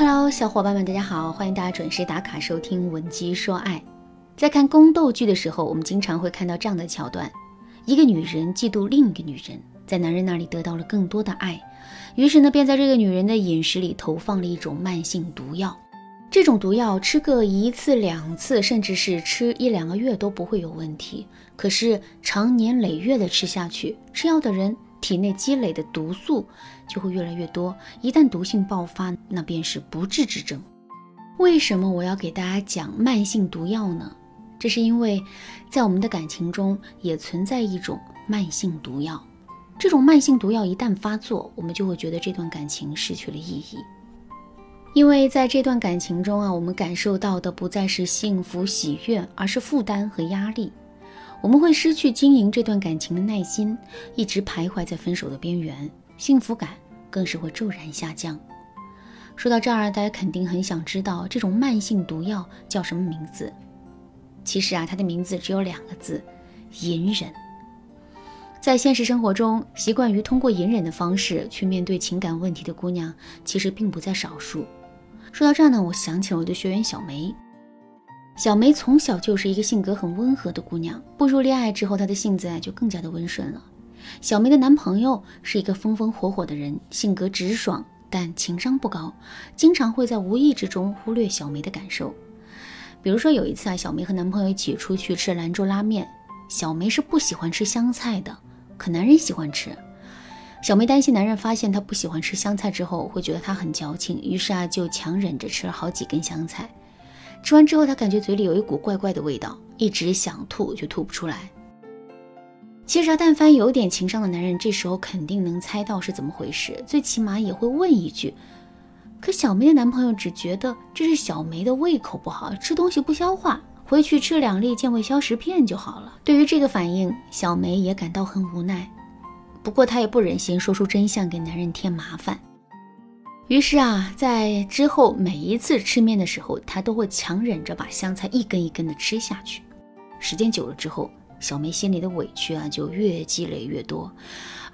Hello，小伙伴们，大家好，欢迎大家准时打卡收听《文姬说爱》。在看宫斗剧的时候，我们经常会看到这样的桥段：一个女人嫉妒另一个女人，在男人那里得到了更多的爱，于是呢，便在这个女人的饮食里投放了一种慢性毒药。这种毒药吃个一次两次，甚至是吃一两个月都不会有问题。可是长年累月的吃下去，吃药的人体内积累的毒素就会越来越多。一旦毒性爆发，那便是不治之症。为什么我要给大家讲慢性毒药呢？这是因为，在我们的感情中也存在一种慢性毒药。这种慢性毒药一旦发作，我们就会觉得这段感情失去了意义。因为在这段感情中啊，我们感受到的不再是幸福喜悦，而是负担和压力。我们会失去经营这段感情的耐心，一直徘徊在分手的边缘，幸福感更是会骤然下降。说到这儿，大家肯定很想知道这种慢性毒药叫什么名字？其实啊，它的名字只有两个字：隐忍。在现实生活中，习惯于通过隐忍的方式去面对情感问题的姑娘，其实并不在少数。说到这儿呢，我想起了我的学员小梅。小梅从小就是一个性格很温和的姑娘，步入恋爱之后，她的性子啊就更加的温顺了。小梅的男朋友是一个风风火火的人，性格直爽，但情商不高，经常会在无意之中忽略小梅的感受。比如说有一次啊，小梅和男朋友一起出去吃兰州拉面，小梅是不喜欢吃香菜的，可男人喜欢吃。小梅担心男人发现她不喜欢吃香菜之后会觉得她很矫情，于是啊就强忍着吃了好几根香菜。吃完之后，她感觉嘴里有一股怪怪的味道，一直想吐却吐不出来。其实啊，但凡有点情商的男人，这时候肯定能猜到是怎么回事，最起码也会问一句。可小梅的男朋友只觉得这是小梅的胃口不好，吃东西不消化，回去吃两粒健胃消食片就好了。对于这个反应，小梅也感到很无奈。不过她也不忍心说出真相给男人添麻烦，于是啊，在之后每一次吃面的时候，她都会强忍着把香菜一根一根的吃下去。时间久了之后，小梅心里的委屈啊就越积累越多，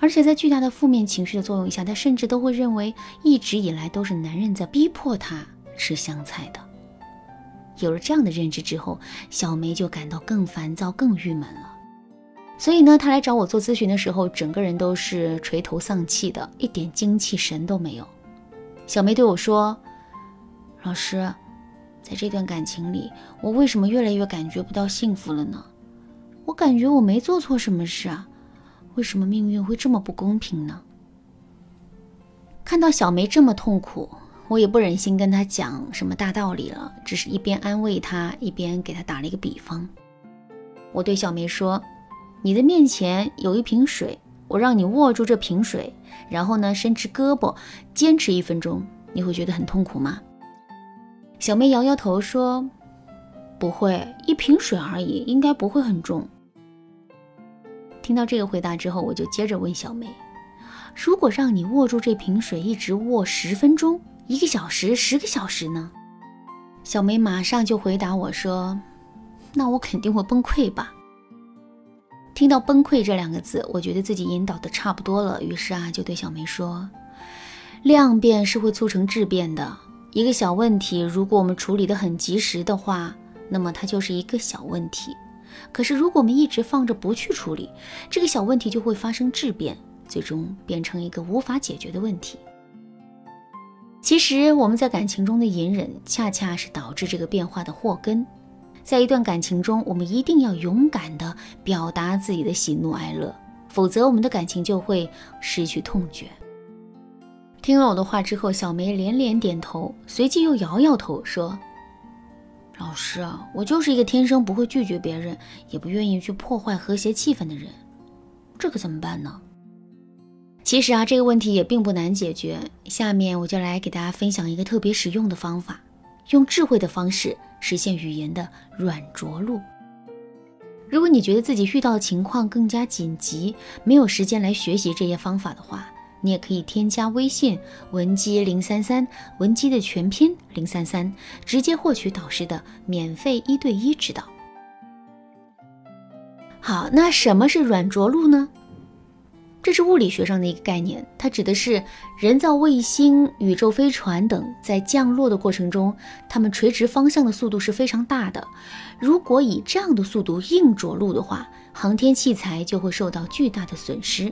而且在巨大的负面情绪的作用下，她甚至都会认为一直以来都是男人在逼迫她吃香菜的。有了这样的认知之后，小梅就感到更烦躁、更郁闷了。所以呢，他来找我做咨询的时候，整个人都是垂头丧气的，一点精气神都没有。小梅对我说：“老师，在这段感情里，我为什么越来越感觉不到幸福了呢？我感觉我没做错什么事啊，为什么命运会这么不公平呢？”看到小梅这么痛苦，我也不忍心跟她讲什么大道理了，只是一边安慰她，一边给她打了一个比方。我对小梅说。你的面前有一瓶水，我让你握住这瓶水，然后呢，伸直胳膊，坚持一分钟，你会觉得很痛苦吗？小梅摇摇头说：“不会，一瓶水而已，应该不会很重。”听到这个回答之后，我就接着问小梅：“如果让你握住这瓶水，一直握十分钟、一个小时、十个小时呢？”小梅马上就回答我说：“那我肯定会崩溃吧。”听到“崩溃”这两个字，我觉得自己引导的差不多了，于是啊，就对小梅说：“量变是会促成质变的。一个小问题，如果我们处理的很及时的话，那么它就是一个小问题；可是如果我们一直放着不去处理，这个小问题就会发生质变，最终变成一个无法解决的问题。其实我们在感情中的隐忍，恰恰是导致这个变化的祸根。”在一段感情中，我们一定要勇敢地表达自己的喜怒哀乐，否则我们的感情就会失去痛觉。听了我的话之后，小梅连连点头，随即又摇摇头说：“老师啊，我就是一个天生不会拒绝别人，也不愿意去破坏和谐气氛的人，这可怎么办呢？”其实啊，这个问题也并不难解决。下面我就来给大家分享一个特别实用的方法，用智慧的方式。实现语言的软着陆。如果你觉得自己遇到的情况更加紧急，没有时间来学习这些方法的话，你也可以添加微信文姬零三三，文姬的全拼零三三，直接获取导师的免费一对一指导。好，那什么是软着陆呢？这是物理学上的一个概念，它指的是人造卫星、宇宙飞船等在降落的过程中，它们垂直方向的速度是非常大的。如果以这样的速度硬着陆的话，航天器材就会受到巨大的损失。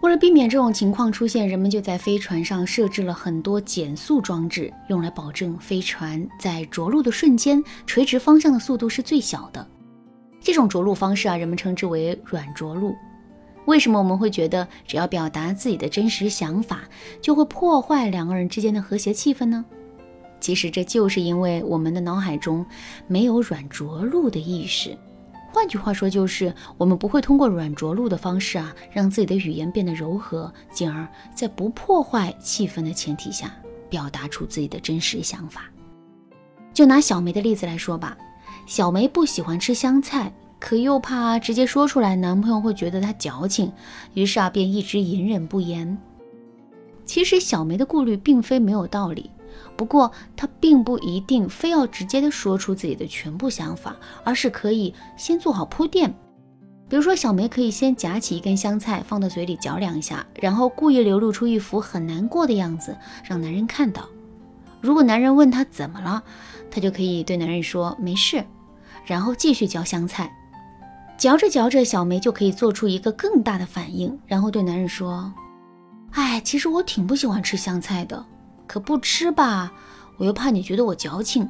为了避免这种情况出现，人们就在飞船上设置了很多减速装置，用来保证飞船在着陆的瞬间，垂直方向的速度是最小的。这种着陆方式啊，人们称之为软着陆。为什么我们会觉得只要表达自己的真实想法，就会破坏两个人之间的和谐气氛呢？其实这就是因为我们的脑海中没有软着陆的意识。换句话说，就是我们不会通过软着陆的方式啊，让自己的语言变得柔和，进而，在不破坏气氛的前提下，表达出自己的真实想法。就拿小梅的例子来说吧，小梅不喜欢吃香菜。可又怕直接说出来，男朋友会觉得她矫情，于是啊，便一直隐忍不言。其实小梅的顾虑并非没有道理，不过她并不一定非要直接的说出自己的全部想法，而是可以先做好铺垫。比如说，小梅可以先夹起一根香菜放到嘴里嚼两下，然后故意流露出一副很难过的样子，让男人看到。如果男人问她怎么了，她就可以对男人说没事，然后继续嚼香菜。嚼着嚼着，小梅就可以做出一个更大的反应，然后对男人说：“哎，其实我挺不喜欢吃香菜的，可不吃吧，我又怕你觉得我矫情。”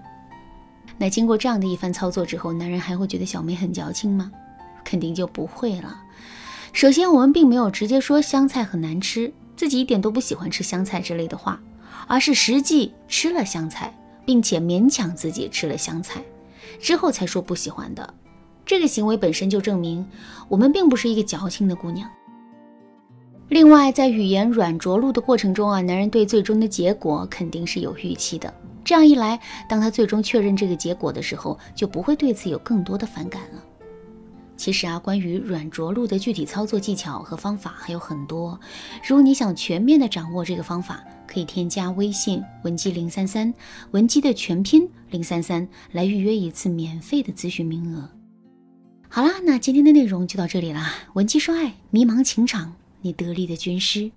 那经过这样的一番操作之后，男人还会觉得小梅很矫情吗？肯定就不会了。首先，我们并没有直接说香菜很难吃，自己一点都不喜欢吃香菜之类的话，而是实际吃了香菜，并且勉强自己吃了香菜，之后才说不喜欢的。这个行为本身就证明我们并不是一个矫情的姑娘。另外，在语言软着陆的过程中啊，男人对最终的结果肯定是有预期的。这样一来，当他最终确认这个结果的时候，就不会对此有更多的反感了。其实啊，关于软着陆的具体操作技巧和方法还有很多。如果你想全面的掌握这个方法，可以添加微信文姬零三三，文姬的全拼零三三，来预约一次免费的咨询名额。好啦，那今天的内容就到这里啦。文姬说爱，迷茫情场，你得力的军师。